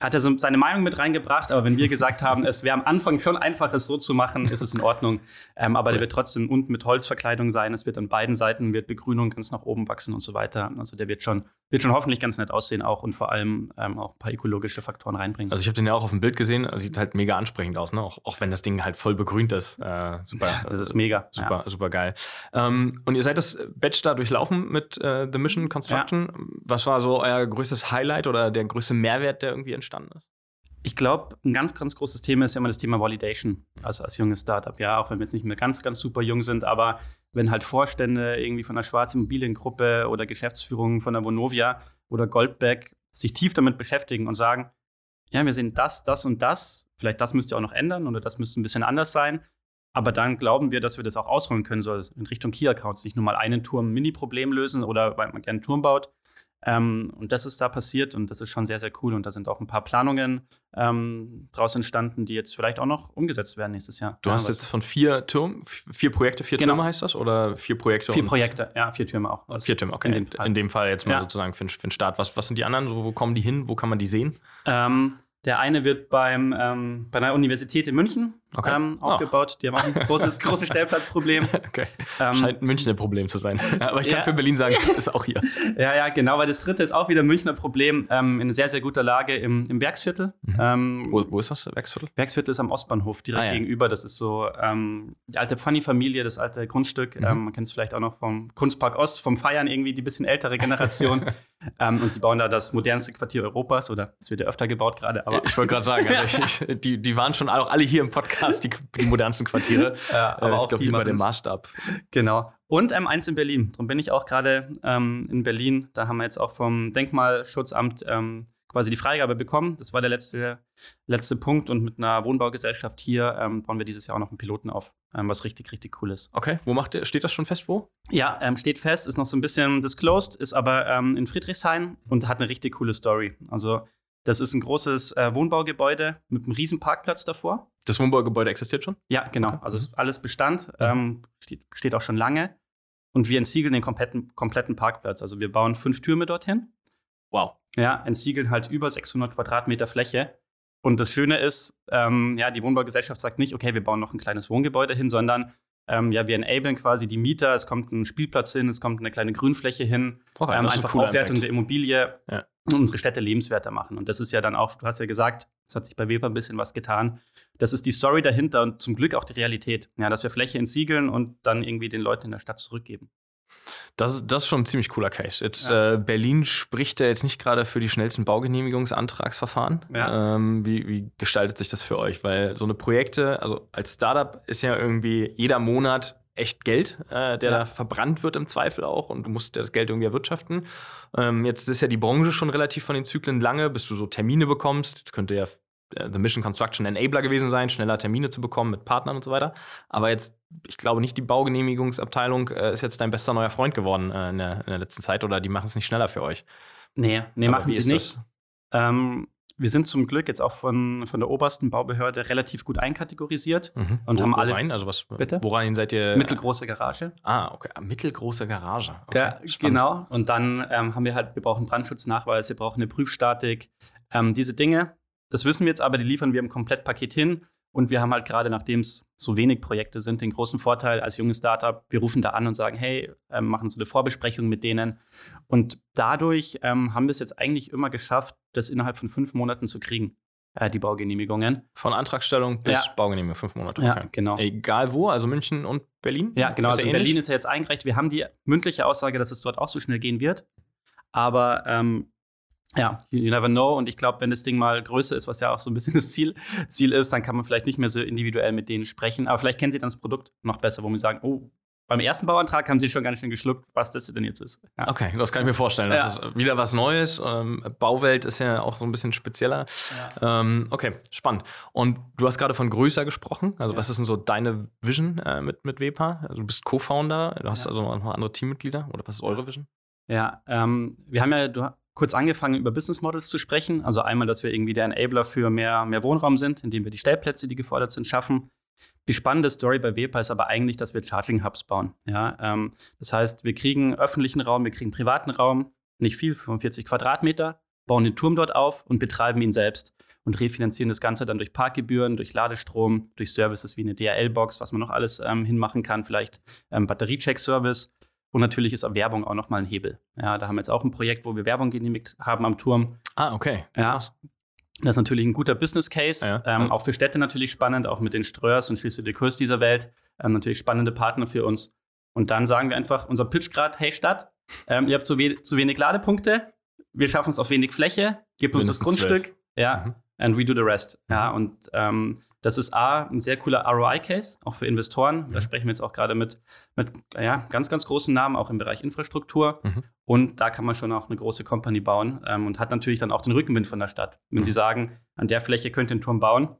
hat er so seine Meinung mit reingebracht, aber wenn wir gesagt haben, es wäre am Anfang schon einfach, es so zu machen, ist es in Ordnung. Ähm, aber cool. der wird trotzdem unten mit Holzverkleidung sein. Es wird an beiden Seiten wird Begrünung ganz nach oben wachsen und so weiter. Also der wird schon, wird schon hoffentlich ganz nett aussehen auch und vor allem ähm, auch ein paar ökologische Faktoren reinbringen. Also ich habe den ja auch auf dem Bild gesehen, sieht halt mega ansprechend aus, ne? Auch, auch wenn das Ding halt voll begrünt ist. Äh, super. Ja, das ist mega. Super, ja. super geil. Ähm, und ihr seid das Batch da durchlaufen mit äh, The Mission Construction. Ja. Was war so euer größtes Highlight oder der größte Mehrwert, der irgendwie entstanden ist? Ich glaube, ein ganz, ganz großes Thema ist ja immer das Thema Validation also als junges Startup. Ja, auch wenn wir jetzt nicht mehr ganz, ganz super jung sind, aber wenn halt Vorstände irgendwie von der Schwarzen Immobiliengruppe oder Geschäftsführung von der Vonovia oder Goldberg sich tief damit beschäftigen und sagen, ja, wir sehen das, das und das, vielleicht das müsst ihr auch noch ändern oder das müsste ein bisschen anders sein. Aber dann glauben wir, dass wir das auch ausrollen können, so in Richtung Key-Accounts, nicht nur mal einen Turm Mini-Problem lösen oder weil man gerne einen Turm baut, ähm, und das ist da passiert und das ist schon sehr, sehr cool. Und da sind auch ein paar Planungen ähm, draus entstanden, die jetzt vielleicht auch noch umgesetzt werden nächstes Jahr. Du ja, hast jetzt von vier Türmen, vier Projekte, vier genau. Türme heißt das? Oder vier Projekte? Vier Projekte, ja, vier Türme auch. Vier Türme, okay. In dem Fall, in dem Fall jetzt mal ja. sozusagen für, für den Start. Was, was sind die anderen? Wo, wo kommen die hin? Wo kann man die sehen? Ähm, der eine wird beim, ähm, bei einer Universität in München okay. ähm, aufgebaut. Oh. Die haben auch ein großes, großes Stellplatzproblem. Okay. Ähm, Scheint ein Münchner Problem zu sein. Aber ich kann ja. für Berlin sagen, ist auch hier. Ja, ja, genau, weil das dritte ist auch wieder ein Münchner Problem. Ähm, in sehr, sehr guter Lage im, im Werksviertel. Mhm. Ähm, wo, wo, ist das, Werksviertel? Werksviertel ist am Ostbahnhof, direkt ah, ja. gegenüber. Das ist so ähm, die alte Pfanni-Familie, das alte Grundstück. Mhm. man kennt es vielleicht auch noch vom Kunstpark Ost, vom Feiern irgendwie, die bisschen ältere Generation. und die bauen da das modernste Quartier Europas oder es wird ja öfter gebaut gerade. Aber ich wollte gerade sagen, also ich, die, die waren schon auch alle hier im Podcast, die, die modernsten Quartiere. Ja, aber das ist, glaube ich, immer der Maßstab. Genau. Und ähm, eins in Berlin. Darum bin ich auch gerade ähm, in Berlin. Da haben wir jetzt auch vom Denkmalschutzamt ähm, quasi die Freigabe bekommen. Das war der letzte, letzte Punkt. Und mit einer Wohnbaugesellschaft hier ähm, bauen wir dieses Jahr auch noch einen Piloten auf, ähm, was richtig, richtig cool ist. Okay, wo macht ihr, steht das schon fest, wo? Ja, ähm, steht fest, ist noch so ein bisschen disclosed, ist aber ähm, in Friedrichshain und hat eine richtig coole Story. Also das ist ein großes äh, Wohnbaugebäude mit einem riesen Parkplatz davor. Das Wohnbaugebäude existiert schon? Ja, genau. Okay. Also alles Bestand, ähm, steht, steht, auch schon lange. Und wir entsiegeln den kompletten, kompletten Parkplatz. Also wir bauen fünf Türme dorthin. Wow. Ja, entsiegeln halt über 600 Quadratmeter Fläche. Und das Schöne ist, ähm, ja, die Wohnbaugesellschaft sagt nicht, okay, wir bauen noch ein kleines Wohngebäude hin, sondern ähm, ja, wir enablen quasi die Mieter. Es kommt ein Spielplatz hin, es kommt eine kleine Grünfläche hin. Okay, ähm, einfach ein Aufwertung Impact. der Immobilie. Ja unsere Städte lebenswerter machen. Und das ist ja dann auch, du hast ja gesagt, es hat sich bei Weber ein bisschen was getan. Das ist die Story dahinter und zum Glück auch die Realität. Ja, dass wir Fläche entsiegeln und dann irgendwie den Leuten in der Stadt zurückgeben. Das, das ist schon ein ziemlich cooler Case. Jetzt, ja. äh, Berlin spricht ja jetzt nicht gerade für die schnellsten Baugenehmigungsantragsverfahren. Ja. Ähm, wie, wie gestaltet sich das für euch? Weil so eine Projekte, also als Startup ist ja irgendwie jeder Monat echt Geld, äh, der ja. da verbrannt wird im Zweifel auch und du musst das Geld irgendwie erwirtschaften. Ähm, jetzt ist ja die Branche schon relativ von den Zyklen lange, bis du so Termine bekommst. Jetzt könnte ja äh, The Mission Construction Enabler gewesen sein, schneller Termine zu bekommen mit Partnern und so weiter. Aber jetzt, ich glaube nicht, die Baugenehmigungsabteilung äh, ist jetzt dein bester neuer Freund geworden äh, in, der, in, der, letzten Zeit oder die machen es nicht schneller für euch. Nee, nee, machen sie nicht. Ähm, wir sind zum Glück jetzt auch von, von der obersten Baubehörde relativ gut einkategorisiert mhm. und Wo, haben alle. Worein? Also was? Bitte? Worein seid ihr? Mittelgroße Garage. Ah, okay. Ah, mittelgroße Garage. Okay. Ja, Spannend. genau. Und dann ähm, haben wir halt, wir brauchen Brandschutznachweis, wir brauchen eine Prüfstatik. Ähm, diese Dinge, das wissen wir jetzt aber, die liefern wir im Komplettpaket hin. Und wir haben halt gerade, nachdem es so wenig Projekte sind, den großen Vorteil als junges Startup, wir rufen da an und sagen, hey, ähm, machen so eine Vorbesprechung mit denen. Und dadurch ähm, haben wir es jetzt eigentlich immer geschafft, das innerhalb von fünf Monaten zu kriegen, äh, die Baugenehmigungen. Von Antragstellung bis ja. Baugenehmigung, fünf Monate. Okay. Ja, genau. Egal wo, also München und Berlin? Ja, genau. Also in Berlin ist ja jetzt eingereicht. Wir haben die mündliche Aussage, dass es dort auch so schnell gehen wird. Aber ähm, ja, you never know. Und ich glaube, wenn das Ding mal größer ist, was ja auch so ein bisschen das Ziel, Ziel ist, dann kann man vielleicht nicht mehr so individuell mit denen sprechen. Aber vielleicht kennen sie dann das Produkt noch besser, wo wir sagen, oh, beim ersten Bauantrag haben sie schon ganz schön geschluckt, was das denn jetzt ist. Ja. Okay, das kann ich mir vorstellen. Das ja. ist wieder was Neues. Ähm, Bauwelt ist ja auch so ein bisschen spezieller. Ja. Ähm, okay, spannend. Und du hast gerade von größer gesprochen. Also, was ist denn so deine Vision äh, mit, mit WEPA? Also, du bist Co-Founder, du hast also noch andere Teammitglieder. Oder was ist eure Vision? Ja, ähm, wir haben ja, du, kurz angefangen, über Business Models zu sprechen. Also einmal, dass wir irgendwie der Enabler für mehr, mehr Wohnraum sind, indem wir die Stellplätze, die gefordert sind, schaffen. Die spannende Story bei WEPA ist aber eigentlich, dass wir Charging Hubs bauen. Ja, ähm, das heißt, wir kriegen öffentlichen Raum, wir kriegen privaten Raum, nicht viel, 45 Quadratmeter. bauen den Turm dort auf und betreiben ihn selbst und refinanzieren das Ganze dann durch Parkgebühren, durch Ladestrom, durch Services wie eine DHL-Box, was man noch alles ähm, hinmachen kann, vielleicht ähm, Batteriecheck-Service. Und natürlich ist auch Werbung auch nochmal ein Hebel. Ja, da haben wir jetzt auch ein Projekt, wo wir Werbung genehmigt haben am Turm. Ah, okay. Ja, Krass. Das ist natürlich ein guter Business Case, ja, ähm, auch für Städte natürlich spannend, auch mit den Ströers und Kurs dieser Welt. Ähm, natürlich spannende Partner für uns. Und dann sagen wir einfach, unser Pitch gerade, hey Stadt, ähm, ihr habt zu, we zu, wenig Ladepunkte, wir schaffen es auf wenig Fläche, gebt uns das Grundstück, 12. ja, mhm. And we do the rest. Ja, und ähm, das ist A, ein sehr cooler ROI-Case, auch für Investoren. Mhm. Da sprechen wir jetzt auch gerade mit, mit ja, ganz, ganz großen Namen, auch im Bereich Infrastruktur. Mhm. Und da kann man schon auch eine große Company bauen ähm, und hat natürlich dann auch den Rückenwind von der Stadt. Wenn mhm. sie sagen, an der Fläche könnt ihr einen Turm bauen,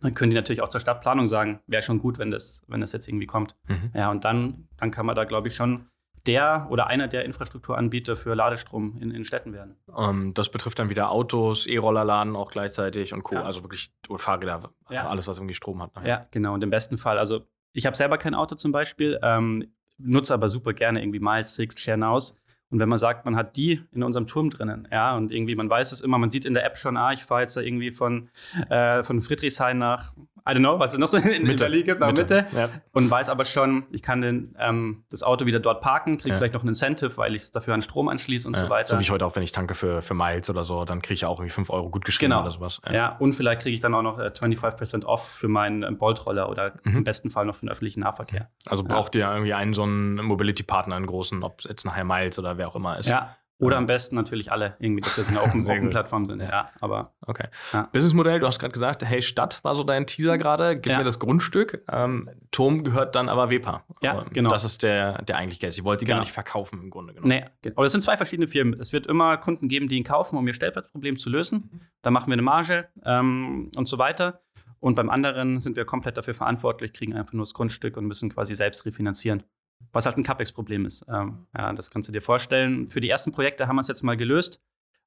dann können die natürlich auch zur Stadtplanung sagen, wäre schon gut, wenn das, wenn das jetzt irgendwie kommt. Mhm. Ja, und dann, dann kann man da, glaube ich, schon der oder einer der Infrastrukturanbieter für Ladestrom in, in Städten werden. Um, ähm, das betrifft dann wieder Autos, E-Rollerladen auch gleichzeitig und Co. Ja. Also wirklich Fahrräder, ja. alles, was irgendwie Strom hat. Nachher. Ja, genau. Und im besten Fall, also ich habe selber kein Auto zum Beispiel, ähm, nutze aber super gerne irgendwie Miles, Six, Nows. Und wenn man sagt, man hat die in unserem Turm drinnen, ja, und irgendwie, man weiß es immer, man sieht in der App schon, ah, ich fahre jetzt da irgendwie von, äh, von Friedrichshain nach I don't know, was es noch so in Mitte. Berlin gibt, Mitte. Mitte. Ja. Und weiß aber schon, ich kann den, ähm, das Auto wieder dort parken, kriege ja. vielleicht noch ein Incentive, weil ich es dafür an Strom anschließe und ja. so weiter. So wie ich heute auch, wenn ich tanke für, für Miles oder so, dann kriege ich auch irgendwie 5 Euro gut geschrieben genau. oder sowas. Ja. und vielleicht kriege ich dann auch noch äh, 25% off für meinen äh, Boltroller oder mhm. im besten Fall noch für den öffentlichen Nahverkehr. Also braucht ihr irgendwie einen so einen Mobility-Partner, einen großen, ob jetzt nachher Miles oder wer auch immer ist. Ja, oder am besten natürlich alle, irgendwie, dass wir so eine Open, Open Plattform sind. Ja, aber. Okay. Ja. Businessmodell, du hast gerade gesagt, hey, Stadt war so dein Teaser gerade, gib ja. mir das Grundstück. Ähm, Turm gehört dann aber WEPA. Ja, ähm, genau. Das ist der, der eigentliche Case. Ich wollte sie genau. gar nicht verkaufen im Grunde genommen. Nee. Aber es sind zwei verschiedene Firmen. Es wird immer Kunden geben, die ihn kaufen, um ihr Stellplatzproblem zu lösen. Da machen wir eine Marge ähm, und so weiter. Und beim anderen sind wir komplett dafür verantwortlich, kriegen einfach nur das Grundstück und müssen quasi selbst refinanzieren was halt ein CapEx-Problem ist. Ähm, ja, das kannst du dir vorstellen. Für die ersten Projekte haben wir es jetzt mal gelöst.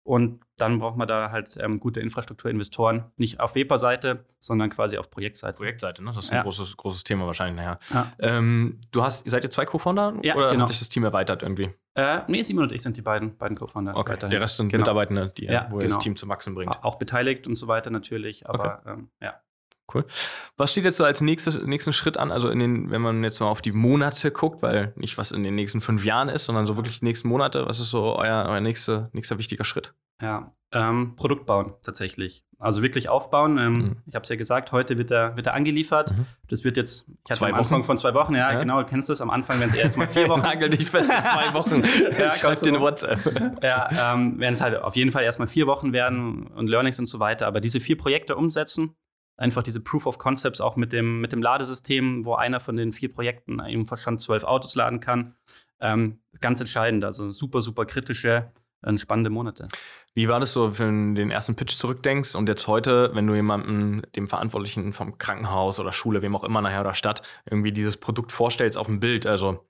Und dann braucht man da halt ähm, gute Infrastrukturinvestoren, nicht auf WEPA-Seite, sondern quasi auf Projektseite. Projektseite, ne? Das ist ein ja. großes, großes Thema wahrscheinlich nachher. Ja. Ähm, du hast, seid ihr zwei Co-Founder ja, oder genau. hat sich das Team erweitert irgendwie? Äh, nee, Simon und ich sind die beiden, beiden Co-Founder. Okay, weiterhin. der Rest sind genau. Mitarbeitende, die, ja, wo genau. das Team zum Wachsen bringt. Auch beteiligt und so weiter natürlich, aber okay. ähm, ja. Cool. Was steht jetzt so als nächstes, nächsten Schritt an? Also in den, wenn man jetzt mal auf die Monate guckt, weil nicht was in den nächsten fünf Jahren ist, sondern so wirklich die nächsten Monate, was ist so euer, euer nächster, nächster wichtiger Schritt? Ja, ähm, Produkt bauen tatsächlich. Also wirklich aufbauen. Ähm, mhm. Ich habe es ja gesagt, heute wird er, wird er angeliefert. Mhm. Das wird jetzt ich zwei am Anfang von zwei Wochen, ja, ja, genau, du kennst das. Am Anfang werden es jetzt mal vier Wochen. Nagel dich fest in zwei Wochen. ja, ich schreibe dir eine WhatsApp. ja, ähm, werden es halt auf jeden Fall erstmal vier Wochen werden und Learnings und so weiter. Aber diese vier Projekte umsetzen, einfach diese Proof of Concepts auch mit dem, mit dem Ladesystem, wo einer von den vier Projekten eben schon zwölf Autos laden kann. Ähm, ganz entscheidend, also super, super kritische, äh, spannende Monate. Wie war das so, wenn du den ersten Pitch zurückdenkst und jetzt heute, wenn du jemandem, dem Verantwortlichen vom Krankenhaus oder Schule, wem auch immer nachher oder Stadt, irgendwie dieses Produkt vorstellst auf dem Bild, also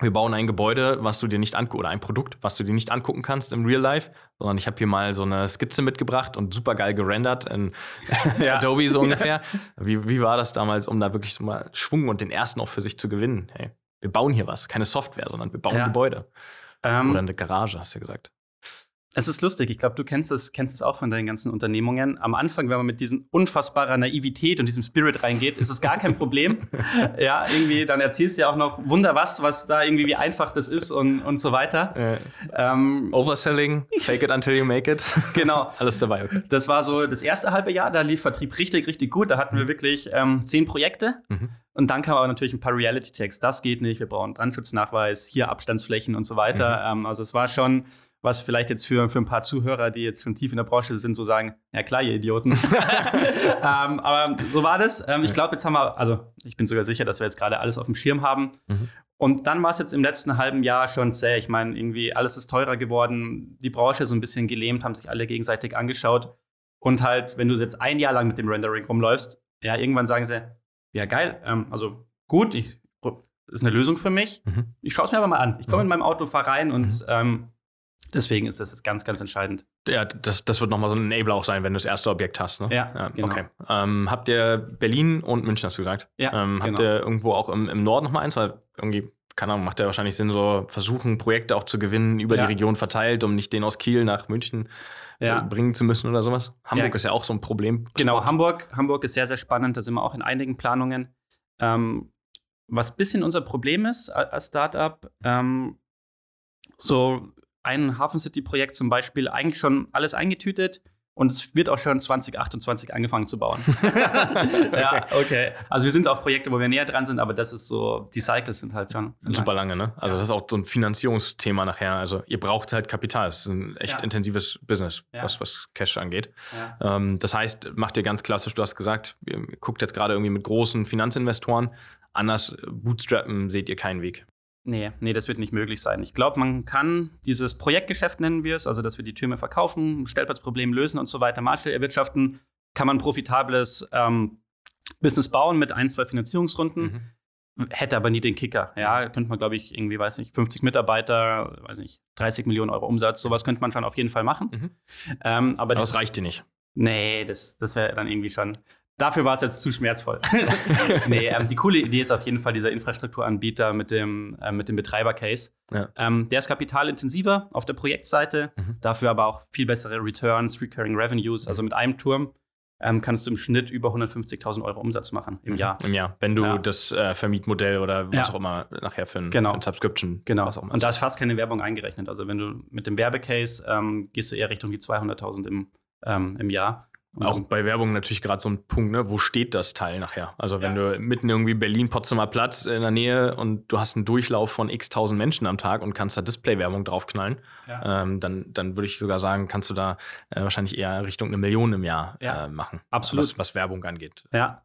wir bauen ein Gebäude, was du dir nicht angucken, oder ein Produkt, was du dir nicht angucken kannst im Real Life, sondern ich habe hier mal so eine Skizze mitgebracht und super geil gerendert in ja. Adobe so ungefähr. Wie, wie war das damals, um da wirklich so mal Schwung und den ersten auch für sich zu gewinnen? Hey, wir bauen hier was, keine Software, sondern wir bauen ja. Gebäude. Ähm, oder eine Garage, hast du ja gesagt. Es ist lustig. Ich glaube, du kennst es, kennst es auch von deinen ganzen Unternehmungen. Am Anfang, wenn man mit diesen unfassbarer Naivität und diesem Spirit reingeht, ist es gar kein Problem. ja, irgendwie, dann erzählst du ja auch noch Wunder was, was da irgendwie, wie einfach das ist und, und so weiter. Äh, ähm, Overselling, fake it until you make it. genau. Alles dabei, okay. Das war so das erste halbe Jahr, da lief Vertrieb richtig, richtig gut. Da hatten wir wirklich ähm, zehn Projekte. Mhm. Und dann kam aber natürlich ein paar Reality-Checks. Das geht nicht, wir brauchen Brandschutznachweis, hier Abstandsflächen und so weiter. Mhm. Ähm, also es war schon was vielleicht jetzt für, für ein paar Zuhörer, die jetzt schon tief in der Branche sind, so sagen, ja klar, ihr Idioten. ähm, aber so war das. Ähm, ich glaube, jetzt haben wir, also ich bin sogar sicher, dass wir jetzt gerade alles auf dem Schirm haben. Mhm. Und dann war es jetzt im letzten halben Jahr schon zäh. Ich meine, irgendwie alles ist teurer geworden, die Branche so ein bisschen gelähmt, haben sich alle gegenseitig angeschaut. Und halt, wenn du jetzt ein Jahr lang mit dem Rendering rumläufst, ja, irgendwann sagen sie, ja geil, ähm, also gut, ich, ist eine Lösung für mich. Mhm. Ich schaue es mir aber mal an. Ich komme mhm. in meinem Auto, fahre rein und mhm. ähm, Deswegen ist das jetzt ganz, ganz entscheidend. Ja, das, das wird nochmal so ein Enabler auch sein, wenn du das erste Objekt hast. Ne? Ja, ja genau. Okay. Ähm, habt ihr Berlin und München, hast du gesagt? Ja, ähm, Habt genau. ihr irgendwo auch im, im Norden nochmal eins? Weil irgendwie keine Ahnung, macht ja wahrscheinlich Sinn, so versuchen, Projekte auch zu gewinnen, über Ja. die Region verteilt, um nicht den aus Kiel nach München Ja. äh, bringen zu müssen oder sowas. Hamburg Ja. ist ja auch so ein Problem. Genau. Hamburg, Hamburg ist sehr, sehr spannend. Da sind wir auch in einigen Planungen. Ähm, was ein bisschen unser Problem ist als Startup, ähm, so ein Hafen City-Projekt zum Beispiel, eigentlich schon alles eingetütet und es wird auch schon 2028 angefangen zu bauen. ja, okay. Also wir sind auch Projekte, wo wir näher dran sind, aber das ist so, die Cycles sind halt schon. Super lange, ne? Also, das ist auch so ein Finanzierungsthema nachher. Also, ihr braucht halt Kapital. Es ist ein echt Ja. intensives Business, Ja. was, was Cash angeht. Ja. Ähm, das heißt, macht ihr ganz klassisch, du hast gesagt, ihr guckt jetzt gerade irgendwie mit großen Finanzinvestoren. Anders äh, bootstrappen seht ihr keinen Weg. Nee, nee, das wird nicht möglich sein. Ich glaube, man kann dieses Projektgeschäft nennen wir es, also dass wir die Türme verkaufen, Stellplatzproblem lösen und so weiter, Marschall erwirtschaften, kann man profitables ähm, Business bauen mit ein, zwei Finanzierungsrunden, Mhm. hätte aber nie den Kicker. Ja, könnte man, glaube ich, irgendwie, weiß nicht, 50 Mitarbeiter, weiß nicht, 30 Millionen Euro Umsatz, sowas könnte man schon auf jeden Fall machen. Mhm. Ähm, aber Aber das, das reicht dir nicht. Nee, das, das wäre dann irgendwie schon. Dafür war es jetzt zu schmerzvoll. nee, ähm, die coole Idee ist auf jeden Fall dieser Infrastrukturanbieter mit dem, mit dem Betreiber-Case. Ja. Ähm, der ist kapitalintensiver auf der Projektseite, Mhm. dafür aber auch viel bessere Returns, Recurring Revenues. Also mit einem Turm ähm, kannst du im Schnitt über 150.000 Euro Umsatz machen im Jahr. Im Jahr. Wenn du Ja. das äh, Vermietmodell oder was Ja. auch immer nachher für ein, Genau. für ein Subscription, Genau. was auch immer. Und da ist fast keine Werbung eingerechnet. Also wenn du mit dem Werbecase ähm, gehst du eher Richtung die 200.000 im, ähm, im Jahr. Auch bei Werbung natürlich gerade so ein Punkt, ne? wo steht das Teil nachher? Also wenn Ja. du mitten irgendwie Berlin, Potsdamer Platz in der Nähe und du hast einen Durchlauf von x tausend Menschen am Tag und kannst da Display-Werbung draufknallen, Ja. ähm, dann, dann würde ich sogar sagen, kannst du da äh, wahrscheinlich eher Richtung eine Million im Jahr Ja. äh, machen. Absolut. Was, was Werbung angeht. Ja,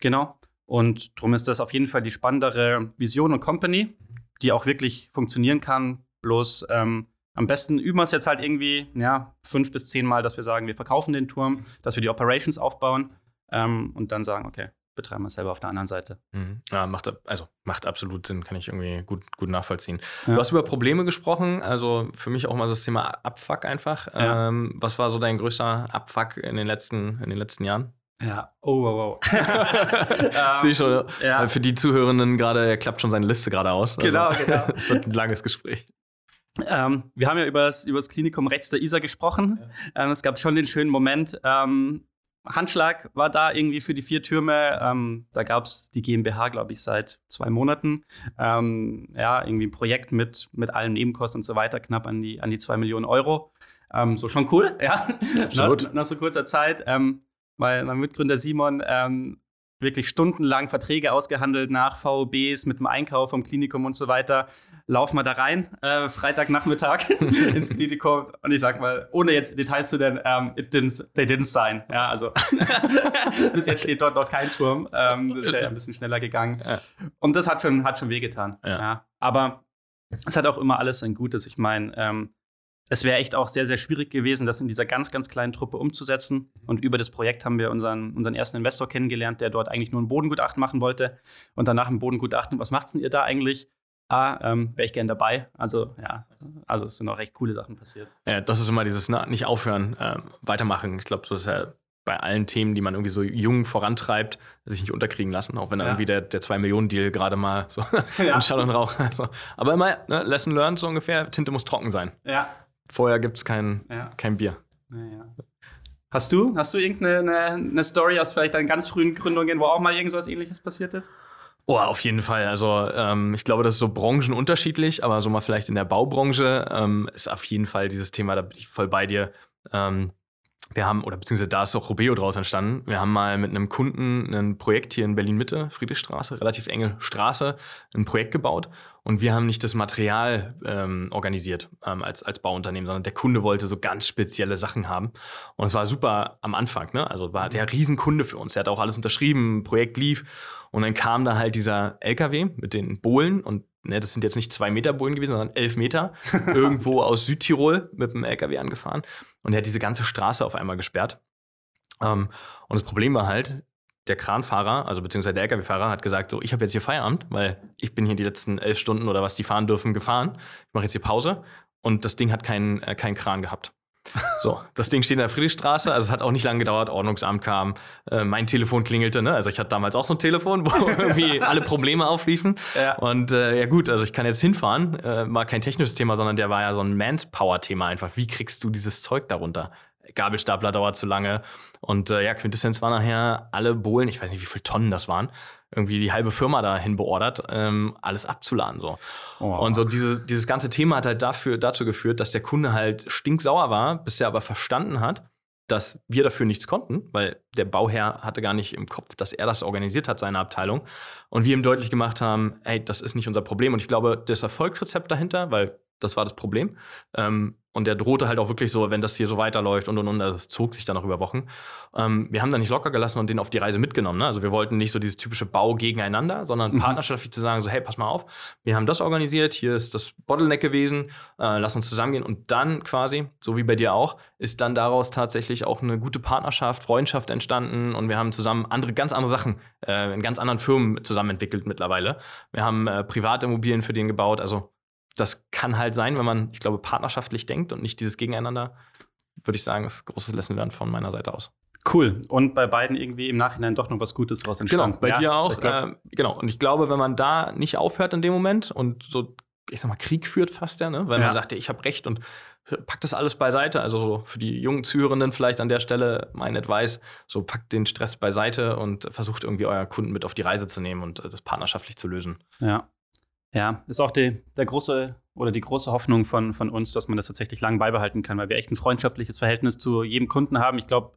genau. Und darum ist das auf jeden Fall die spannendere Vision und Company, die auch wirklich funktionieren kann. Bloß ähm, am besten üben wir es jetzt halt irgendwie, ja, fünf bis zehn Mal, dass wir sagen, wir verkaufen den Turm, dass wir die Operations aufbauen ähm, und dann sagen, okay, betreiben wir es selber auf der anderen Seite. Mhm. Ja, macht, also macht absolut Sinn, kann ich irgendwie gut, gut nachvollziehen. Ja. Du hast über Probleme gesprochen, also für mich auch mal das Thema Abfuck einfach. Ja. Ähm, was war so dein größter Abfuck in den letzten, in den letzten Jahren? Ja, oh, wow, wow. Ich sehe schon, ja. für die Zuhörenden gerade, er klappt schon seine Liste gerade aus. Genau, genau. Es wird ein langes Gespräch. Ähm, wir haben ja über das, über das Klinikum rechts der Isar gesprochen. Ähm, es gab schon den schönen Moment. Ähm, Handschlag war da irgendwie für die vier Türme. Ähm, da gab es die GmbH, glaube ich, seit zwei Monaten. Ähm, ja, irgendwie ein Projekt mit, mit allen Nebenkosten und so weiter, knapp an die, an die zwei Millionen Euro. Ähm, so schon cool, ja. Absolut. nach, nach so kurzer Zeit. Weil mein Mitgründer Simon wirklich stundenlang Verträge ausgehandelt nach VOBs mit dem Einkauf vom Klinikum und so weiter. Laufen wir da rein, äh, Freitagnachmittag ins Klinikum und ich sag mal, ohne jetzt Details zu nennen, ähm, it didn't, they didn't sign. Ja, also bis jetzt steht dort noch kein Turm. Ähm, das wäre ja ein bisschen schneller gegangen. Ja. Und das hat schon, hat schon wehgetan. Ja. Aber es hat auch immer alles ein Gutes. Ich meine, ähm, es wäre echt auch sehr, sehr schwierig gewesen, das in dieser ganz, ganz kleinen Truppe umzusetzen. Und über das Projekt haben wir unseren, unseren ersten Investor kennengelernt, der dort eigentlich nur ein Bodengutachten machen wollte. Und danach ein Bodengutachten, was macht's denn ihr da eigentlich? Ah, ähm, wäre ich gern dabei. Also, ja, also es sind auch recht coole Sachen passiert. Ja, das ist immer dieses na, nicht aufhören, ähm, weitermachen. Ich glaube, das ist ja bei allen Themen, die man irgendwie so jung vorantreibt, sich nicht unterkriegen lassen, auch wenn Ja. irgendwie der, der 2-Millionen-Deal gerade mal so Ja. in Schall und Rauch. Also, aber immer, ne, Lesson learned so ungefähr, Tinte muss trocken sein. Ja, Vorher gibt es kein, ja. kein Bier. ja. Hast du, hast du irgendeine eine, eine Story aus vielleicht deinen ganz frühen Gründungen, wo auch mal irgendwas ähnliches passiert ist? Oh, auf jeden Fall. Also ähm, ich glaube, das ist so branchenunterschiedlich, aber so mal vielleicht in der Baubranche ähm, ist auf jeden Fall dieses Thema, da bin ich voll bei dir. Ähm, wir haben, oder beziehungsweise da ist auch Robeo draus entstanden. Wir haben mal mit einem Kunden ein Projekt hier in Berlin-Mitte, Friedrichstraße, relativ enge Straße, ein Projekt gebaut. Und wir haben nicht das Material ähm, organisiert ähm, als, als Bauunternehmen, sondern der Kunde wollte so ganz spezielle Sachen haben. Und es war super am Anfang, ne? Also war der Riesenkunde für uns. Der hat auch alles unterschrieben, Projekt lief. Und dann kam da halt dieser LKW mit den Bohlen und ne, das sind jetzt nicht zwei Meter Bohlen gewesen, sondern elf Meter, irgendwo aus Südtirol mit dem LKW angefahren. Und er hat diese ganze Straße auf einmal gesperrt. Ähm, und das Problem war halt, der Kranfahrer, also beziehungsweise der LKW-Fahrer, hat gesagt, so, ich habe jetzt hier Feierabend, weil ich bin hier die letzten elf Stunden oder was die fahren dürfen gefahren. Ich mache jetzt hier Pause und das Ding hat keinen äh, keinen Kran gehabt. So, das Ding steht in der Friedrichstraße, also es hat auch nicht lange gedauert, Ordnungsamt kam, äh, mein Telefon klingelte, ne? Also ich hatte damals auch so ein Telefon, wo irgendwie alle Probleme aufliefen. Ja. Und äh, ja gut, also ich kann jetzt hinfahren, äh, war kein technisches Thema, sondern der war ja so ein Manpower-Thema einfach. Wie kriegst du dieses Zeug darunter? Gabelstapler dauert zu lange. Und äh, ja, Quintessenz war nachher alle Bohlen, ich weiß nicht, wie viele Tonnen das waren, irgendwie die halbe Firma dahin beordert, ähm, alles abzuladen. So. Oh. Und so diese, dieses ganze Thema hat halt dafür, dazu geführt, dass der Kunde halt stinksauer war, bis er aber verstanden hat, dass wir dafür nichts konnten, weil der Bauherr hatte gar nicht im Kopf, dass er das organisiert hat, seine Abteilung. Und wir ihm deutlich gemacht haben, ey, das ist nicht unser Problem. Und ich glaube, das Erfolgsrezept dahinter, weil das war das Problem, ähm, und der drohte halt auch wirklich so, wenn das hier so weiterläuft und und und, also es zog sich dann noch über Wochen. Ähm, wir haben da nicht locker gelassen und den auf die Reise mitgenommen. Ne? Also wir wollten nicht so dieses typische Bau gegeneinander, sondern mhm. partnerschaftlich zu sagen, so hey, pass mal auf, wir haben das organisiert, hier ist das Bottleneck gewesen, äh, lass uns zusammengehen und dann quasi, so wie bei dir auch, ist dann daraus tatsächlich auch eine gute Partnerschaft, Freundschaft entstanden und wir haben zusammen andere, ganz andere Sachen äh, in ganz anderen Firmen zusammen entwickelt mittlerweile. Wir haben äh, Privatimmobilien für den gebaut, also das kann halt sein, wenn man, ich glaube, partnerschaftlich denkt und nicht dieses Gegeneinander, würde ich sagen, ist großes Lesson Learned von meiner Seite aus. Cool. Und bei beiden irgendwie im Nachhinein doch noch was Gutes draus entstanden. Genau, bei ja, dir auch. Äh, genau. Und ich glaube, wenn man da nicht aufhört in dem Moment und so, ich sag mal, Krieg führt fast ja, ne? weil ja. man sagt, ich habe recht und packt das alles beiseite. Also so für die jungen Zuhörenden vielleicht an der Stelle mein Advice, so packt den Stress beiseite und versucht irgendwie euer Kunden mit auf die Reise zu nehmen und äh, das partnerschaftlich zu lösen. Ja. Ja, ist auch die, der große oder die große Hoffnung von, von uns, dass man das tatsächlich lang beibehalten kann, weil wir echt ein freundschaftliches Verhältnis zu jedem Kunden haben. Ich glaube,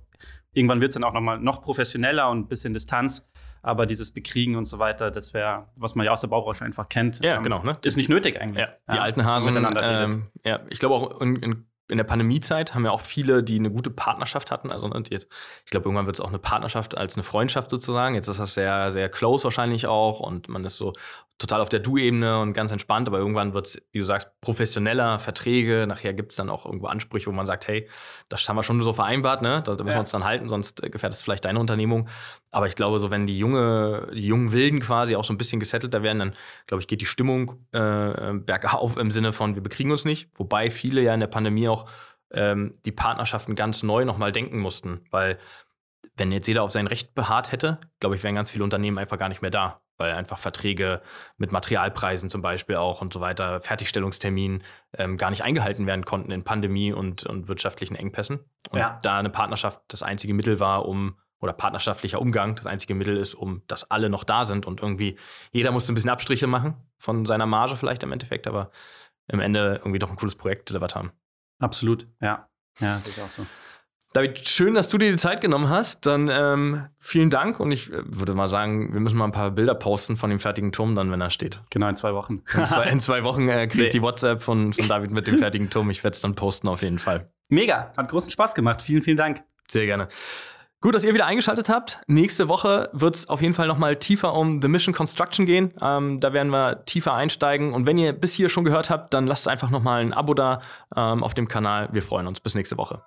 irgendwann wird es dann auch noch mal noch professioneller und ein bisschen Distanz. Aber dieses Bekriegen und so weiter, das wäre, was man ja aus der Baubranche einfach kennt. Ja, ähm, genau. Ne? Ist nicht nötig eigentlich. Ja, die ja, alten Hasen miteinander ähm, Ja, ich glaube auch in, in in der Pandemiezeit haben ja auch viele, die eine gute Partnerschaft hatten. Also ne, ich glaube, irgendwann wird es auch eine Partnerschaft als eine Freundschaft sozusagen. Jetzt ist das sehr, sehr close wahrscheinlich auch und man ist so total auf der Du-Ebene und ganz entspannt, aber irgendwann wird es, wie du sagst, professioneller, Verträge. Nachher gibt es dann auch irgendwo Ansprüche, wo man sagt, hey, das haben wir schon so vereinbart, ne? Da, da müssen ja. wir uns dran halten, sonst gefährdet es vielleicht deine Unternehmung. Aber ich glaube, so wenn die junge, die jungen Wilden quasi auch so ein bisschen gesettelter werden, dann glaube ich, geht die Stimmung äh, bergauf im Sinne von, wir bekriegen uns nicht. Wobei viele ja in der Pandemie auch ähm, die Partnerschaften ganz neu nochmal denken mussten, weil wenn jetzt jeder auf sein Recht beharrt hätte, glaube ich, wären ganz viele Unternehmen einfach gar nicht mehr da weil einfach Verträge mit Materialpreisen zum Beispiel auch und so weiter, Fertigstellungsterminen ähm, gar nicht eingehalten werden konnten in Pandemie und, und wirtschaftlichen Engpässen. Und ja. da eine Partnerschaft das einzige Mittel war, um oder partnerschaftlicher Umgang das einzige Mittel ist, um dass alle noch da sind und irgendwie jeder musste ein bisschen Abstriche machen von seiner Marge vielleicht im Endeffekt, aber im Ende irgendwie doch ein cooles Projekt delivered haben. Absolut, ja. Ja, sehe ich auch so. David, schön, dass du dir die Zeit genommen hast. Dann ähm, vielen Dank und ich äh, würde mal sagen, wir müssen mal ein paar Bilder posten von dem fertigen Turm dann, wenn er steht. Genau, in zwei Wochen. In zwei, in zwei Wochen äh, kriege ich die WhatsApp von, von David mit dem fertigen Turm. Ich werde es dann posten auf jeden Fall. Mega, hat großen Spaß gemacht. Vielen, vielen Dank. Sehr gerne. Gut, dass ihr wieder eingeschaltet habt. Nächste Woche wird es auf jeden Fall noch mal tiefer um The Mission Construction gehen. Ähm, da werden wir tiefer einsteigen. Und wenn ihr bis hier schon gehört habt, dann lasst einfach noch mal ein Abo da ähm, auf dem Kanal. Wir freuen uns. Bis nächste Woche.